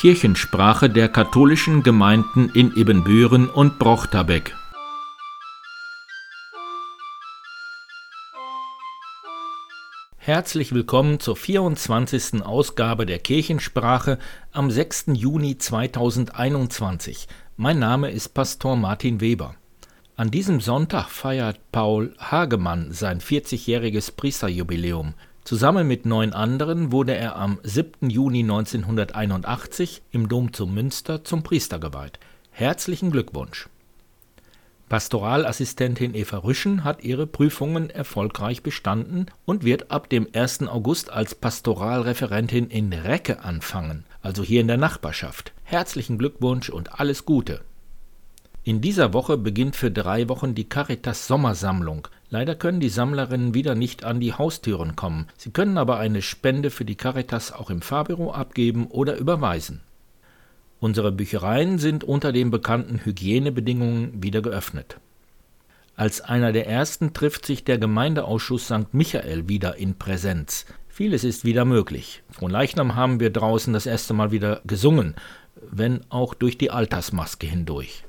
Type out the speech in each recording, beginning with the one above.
Kirchensprache der katholischen Gemeinden in Ibbenbüren und Brochterbeck. Herzlich willkommen zur 24. Ausgabe der Kirchensprache am 6. Juni 2021. Mein Name ist Pastor Martin Weber. An diesem Sonntag feiert Paul Hagemann sein 40-jähriges Priesterjubiläum. Zusammen mit neun anderen wurde er am 7. Juni 1981 im Dom zu Münster zum Priester geweiht. Herzlichen Glückwunsch! Pastoralassistentin Eva Rüschen hat ihre Prüfungen erfolgreich bestanden und wird ab dem 1. August als Pastoralreferentin in Recke anfangen, also hier in der Nachbarschaft. Herzlichen Glückwunsch und alles Gute! In dieser Woche beginnt für drei Wochen die Caritas Sommersammlung. Leider können die Sammlerinnen wieder nicht an die Haustüren kommen. Sie können aber eine Spende für die Caritas auch im Fahrbüro abgeben oder überweisen. Unsere Büchereien sind unter den bekannten Hygienebedingungen wieder geöffnet. Als einer der ersten trifft sich der Gemeindeausschuss St. Michael wieder in Präsenz. Vieles ist wieder möglich. Von Leichnam haben wir draußen das erste Mal wieder gesungen, wenn auch durch die Altersmaske hindurch.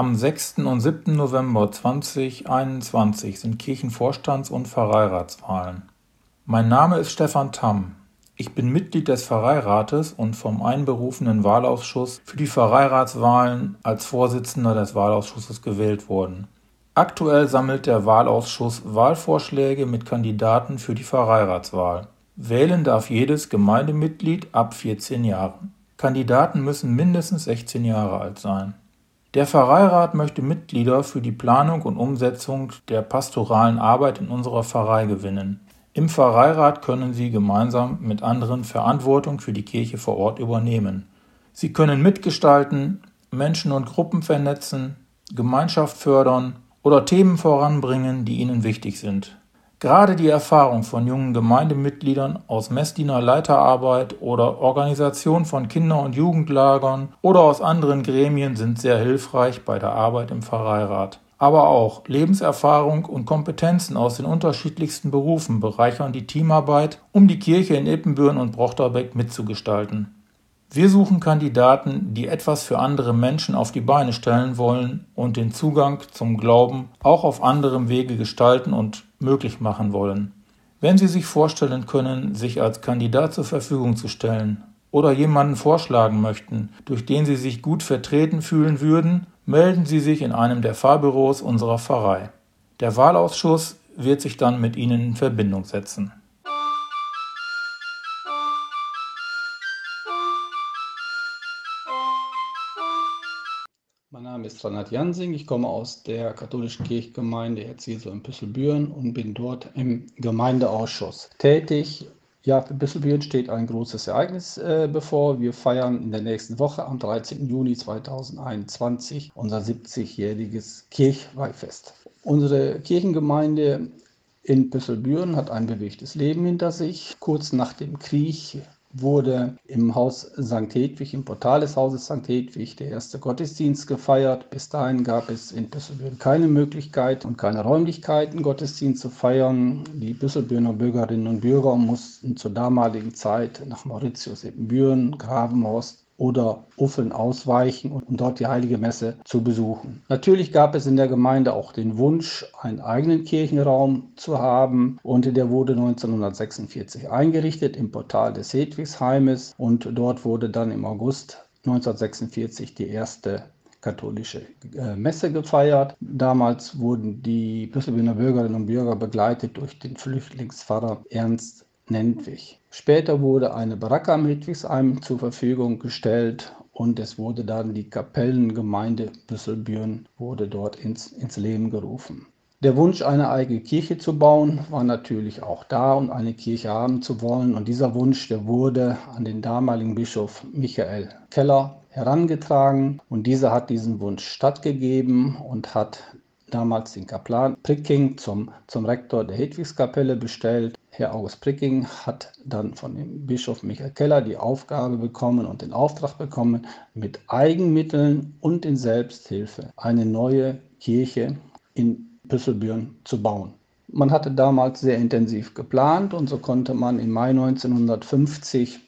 Am 6. und 7. November 2021 sind Kirchenvorstands- und Pfarreiratswahlen. Mein Name ist Stefan Tamm. Ich bin Mitglied des Pfarreirates und vom einberufenen Wahlausschuss für die Pfarreiratswahlen als Vorsitzender des Wahlausschusses gewählt worden. Aktuell sammelt der Wahlausschuss Wahlvorschläge mit Kandidaten für die Pfarreiratswahl. Wählen darf jedes Gemeindemitglied ab 14 Jahren. Kandidaten müssen mindestens 16 Jahre alt sein. Der Pfarreirat möchte Mitglieder für die Planung und Umsetzung der pastoralen Arbeit in unserer Pfarrei gewinnen. Im Pfarreirat können Sie gemeinsam mit anderen Verantwortung für die Kirche vor Ort übernehmen. Sie können mitgestalten, Menschen und Gruppen vernetzen, Gemeinschaft fördern oder Themen voranbringen, die Ihnen wichtig sind. Gerade die Erfahrung von jungen Gemeindemitgliedern aus Messdiener Leiterarbeit oder Organisation von Kinder- und Jugendlagern oder aus anderen Gremien sind sehr hilfreich bei der Arbeit im Pfarreirat. Aber auch Lebenserfahrung und Kompetenzen aus den unterschiedlichsten Berufen bereichern die Teamarbeit, um die Kirche in Ippenbüren und Brochterbeck mitzugestalten. Wir suchen Kandidaten, die etwas für andere Menschen auf die Beine stellen wollen und den Zugang zum Glauben auch auf anderem Wege gestalten und möglich machen wollen. Wenn Sie sich vorstellen können, sich als Kandidat zur Verfügung zu stellen oder jemanden vorschlagen möchten, durch den Sie sich gut vertreten fühlen würden, melden Sie sich in einem der Fahrbüros unserer Pfarrei. Der Wahlausschuss wird sich dann mit Ihnen in Verbindung setzen. Name ist Ranat Jansing, ich komme aus der katholischen Kirchgemeinde Erziehung in Büsselbüren und bin dort im Gemeindeausschuss tätig. Ja, für Büsselbüren steht ein großes Ereignis äh, bevor. Wir feiern in der nächsten Woche am 13. Juni 2021 unser 70-jähriges Kirchweihfest. Unsere Kirchengemeinde in Büsselbüren hat ein bewegtes Leben hinter sich. Kurz nach dem Krieg wurde im Haus St. Hedwig, im Portal des Hauses St. Hedwig, der erste Gottesdienst gefeiert. Bis dahin gab es in Büsselbüren keine Möglichkeit und keine Räumlichkeiten, Gottesdienst zu feiern. Die Büsselbürner Bürgerinnen und Bürger mussten zur damaligen Zeit nach Mauritius, Ebenbüren, Gravenhorst oder Uffeln ausweichen, um dort die heilige Messe zu besuchen. Natürlich gab es in der Gemeinde auch den Wunsch, einen eigenen Kirchenraum zu haben und der wurde 1946 eingerichtet im Portal des Hedwigsheimes und dort wurde dann im August 1946 die erste katholische äh, Messe gefeiert. Damals wurden die Büsselbühner Bürgerinnen und Bürger begleitet durch den Flüchtlingspfarrer Ernst Nentwich. Später wurde eine Baracke am Hedwigsheim zur Verfügung gestellt und es wurde dann die Kapellengemeinde Büsselbüren wurde dort ins, ins Leben gerufen. Der Wunsch, eine eigene Kirche zu bauen, war natürlich auch da und eine Kirche haben zu wollen. Und dieser Wunsch, der wurde an den damaligen Bischof Michael Keller herangetragen. Und dieser hat diesen Wunsch stattgegeben und hat damals den Kaplan Pricking zum, zum Rektor der Hedwigskapelle bestellt. Herr August Pricking hat dann von dem Bischof Michael Keller die Aufgabe bekommen und den Auftrag bekommen, mit Eigenmitteln und in Selbsthilfe eine neue Kirche in Püsselbüren zu bauen. Man hatte damals sehr intensiv geplant und so konnte man im Mai 1950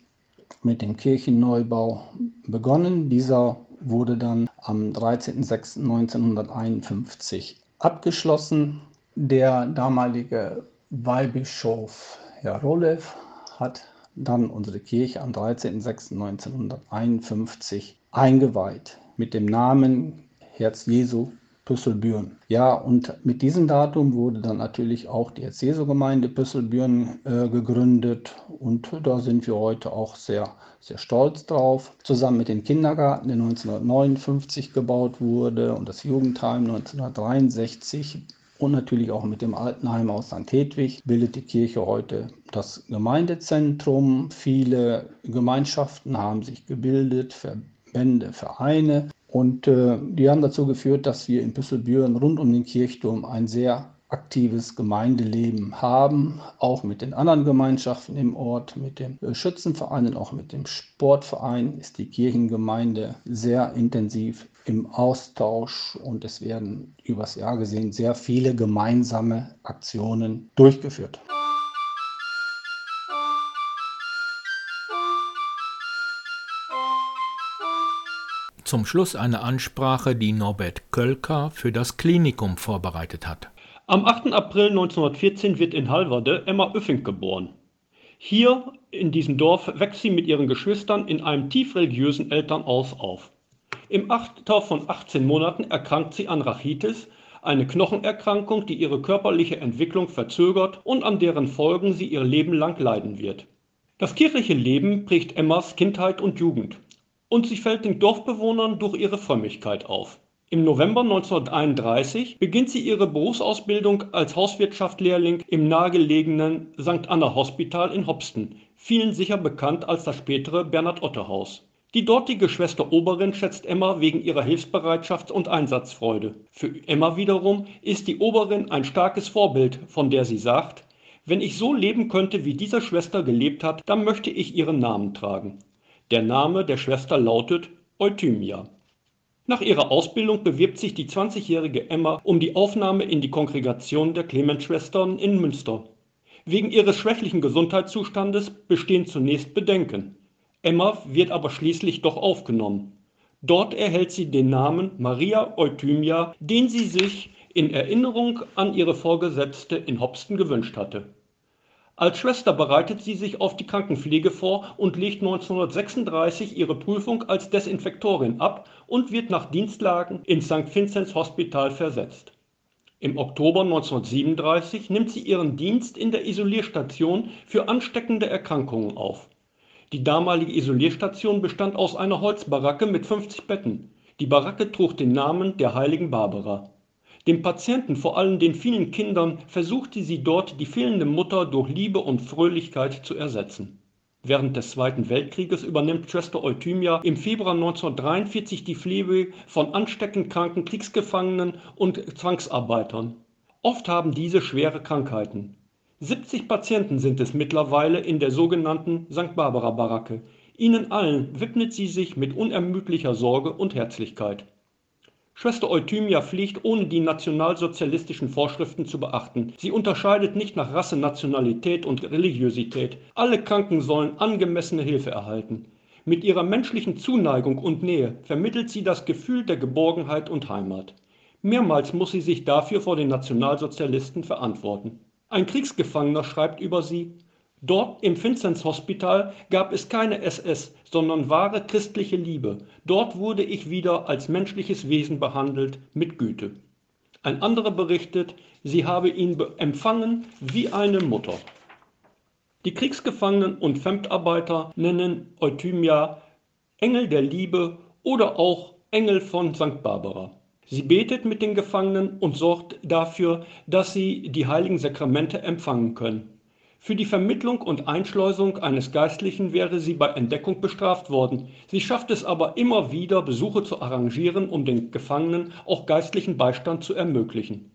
mit dem Kirchenneubau begonnen. Dieser wurde dann am 13.06.1951 abgeschlossen. Der damalige Weihbischof Herr Rolev hat dann unsere Kirche am 13.06.1951 eingeweiht mit dem Namen Herz Jesu Püsselbüren. Ja, und mit diesem Datum wurde dann natürlich auch die Herz-Jesu-Gemeinde Püsselbüren äh, gegründet und da sind wir heute auch sehr, sehr stolz drauf. Zusammen mit dem Kindergarten, der 1959 gebaut wurde und das Jugendheim 1963 und natürlich auch mit dem Altenheim aus St. Hedwig bildet die Kirche heute das Gemeindezentrum. Viele Gemeinschaften haben sich gebildet, Verbände, Vereine und äh, die haben dazu geführt, dass wir in Püsselbüren rund um den Kirchturm ein sehr aktives Gemeindeleben haben, auch mit den anderen Gemeinschaften im Ort, mit dem äh, Schützenverein und auch mit dem Sportverein ist die Kirchengemeinde sehr intensiv im Austausch und es werden übers Jahr gesehen sehr viele gemeinsame Aktionen durchgeführt. Zum Schluss eine Ansprache, die Norbert Kölker für das Klinikum vorbereitet hat. Am 8. April 1914 wird in Halverde Emma Öffing geboren. Hier in diesem Dorf wächst sie mit ihren Geschwistern in einem tief religiösen Elternhaus auf. Im Alter von 18 Monaten erkrankt sie an Rachitis, eine Knochenerkrankung, die ihre körperliche Entwicklung verzögert und an deren Folgen sie ihr Leben lang leiden wird. Das kirchliche Leben prägt Emmas Kindheit und Jugend und sie fällt den Dorfbewohnern durch ihre Frömmigkeit auf. Im November 1931 beginnt sie ihre Berufsausbildung als Hauswirtschaftslehrling im nahegelegenen St. Anna Hospital in Hopsten, vielen sicher bekannt als das spätere Bernhard-Otte-Haus. Die dortige Schwester Oberin schätzt Emma wegen ihrer Hilfsbereitschaft und Einsatzfreude. Für Emma wiederum ist die Oberin ein starkes Vorbild, von der sie sagt, wenn ich so leben könnte, wie diese Schwester gelebt hat, dann möchte ich ihren Namen tragen. Der Name der Schwester lautet Euthymia. Nach ihrer Ausbildung bewirbt sich die 20-jährige Emma um die Aufnahme in die Kongregation der Clemensschwestern in Münster. Wegen ihres schwächlichen Gesundheitszustandes bestehen zunächst Bedenken. Emma wird aber schließlich doch aufgenommen. Dort erhält sie den Namen Maria Euthymia, den sie sich in Erinnerung an ihre Vorgesetzte in Hopsten gewünscht hatte als Schwester bereitet sie sich auf die Krankenpflege vor und legt 1936 ihre Prüfung als Desinfektorin ab und wird nach Dienstlagen ins St. Vinzenz Hospital versetzt. Im Oktober 1937 nimmt sie ihren Dienst in der Isolierstation für ansteckende Erkrankungen auf. Die damalige Isolierstation bestand aus einer Holzbaracke mit 50 Betten. Die Baracke trug den Namen der heiligen Barbara dem Patienten, vor allem den vielen Kindern, versuchte sie dort die fehlende Mutter durch Liebe und Fröhlichkeit zu ersetzen. Während des Zweiten Weltkrieges übernimmt Schwester Euthymia im Februar 1943 die Pflege von ansteckend kranken Kriegsgefangenen und Zwangsarbeitern. Oft haben diese schwere Krankheiten. 70 Patienten sind es mittlerweile in der sogenannten St. Barbara Baracke. Ihnen allen widmet sie sich mit unermüdlicher Sorge und Herzlichkeit. Schwester Euthymia fliegt, ohne die nationalsozialistischen Vorschriften zu beachten. Sie unterscheidet nicht nach Rasse, Nationalität und Religiosität. Alle Kranken sollen angemessene Hilfe erhalten. Mit ihrer menschlichen Zuneigung und Nähe vermittelt sie das Gefühl der Geborgenheit und Heimat. Mehrmals muss sie sich dafür vor den Nationalsozialisten verantworten. Ein Kriegsgefangener schreibt über sie Dort im Vinzenz-Hospital gab es keine SS, sondern wahre christliche Liebe. Dort wurde ich wieder als menschliches Wesen behandelt, mit Güte. Ein anderer berichtet, sie habe ihn empfangen wie eine Mutter. Die Kriegsgefangenen und Fremdarbeiter nennen Euthymia Engel der Liebe oder auch Engel von St. Barbara. Sie betet mit den Gefangenen und sorgt dafür, dass sie die heiligen Sakramente empfangen können. Für die Vermittlung und Einschleusung eines Geistlichen wäre sie bei Entdeckung bestraft worden. Sie schafft es aber immer wieder, Besuche zu arrangieren, um den Gefangenen auch geistlichen Beistand zu ermöglichen.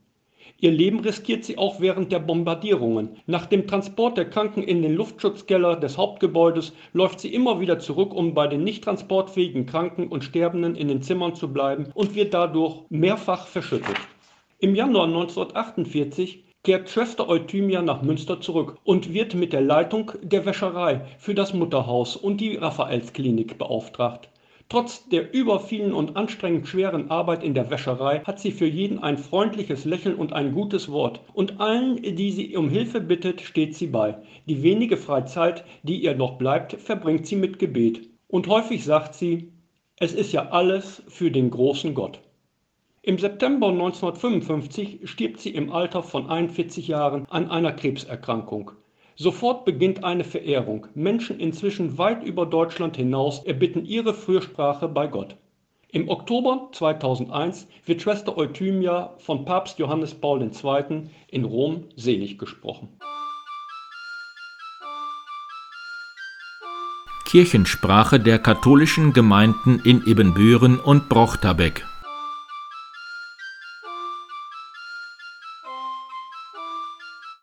Ihr Leben riskiert sie auch während der Bombardierungen. Nach dem Transport der Kranken in den Luftschutzkeller des Hauptgebäudes läuft sie immer wieder zurück, um bei den nicht transportfähigen Kranken und Sterbenden in den Zimmern zu bleiben und wird dadurch mehrfach verschüttet. Im Januar 1948 kehrt Schwester Euthymia nach Münster zurück und wird mit der Leitung der Wäscherei für das Mutterhaus und die Raphaelsklinik beauftragt. Trotz der über vielen und anstrengend schweren Arbeit in der Wäscherei hat sie für jeden ein freundliches Lächeln und ein gutes Wort. Und allen, die sie um Hilfe bittet, steht sie bei. Die wenige Freizeit, die ihr noch bleibt, verbringt sie mit Gebet. Und häufig sagt sie, es ist ja alles für den großen Gott. Im September 1955 stirbt sie im Alter von 41 Jahren an einer Krebserkrankung. Sofort beginnt eine Verehrung. Menschen inzwischen weit über Deutschland hinaus erbitten ihre Fürsprache bei Gott. Im Oktober 2001 wird Schwester Euthymia von Papst Johannes Paul II. in Rom selig gesprochen. Kirchensprache der katholischen Gemeinden in Ebenbüren und Brochterbeck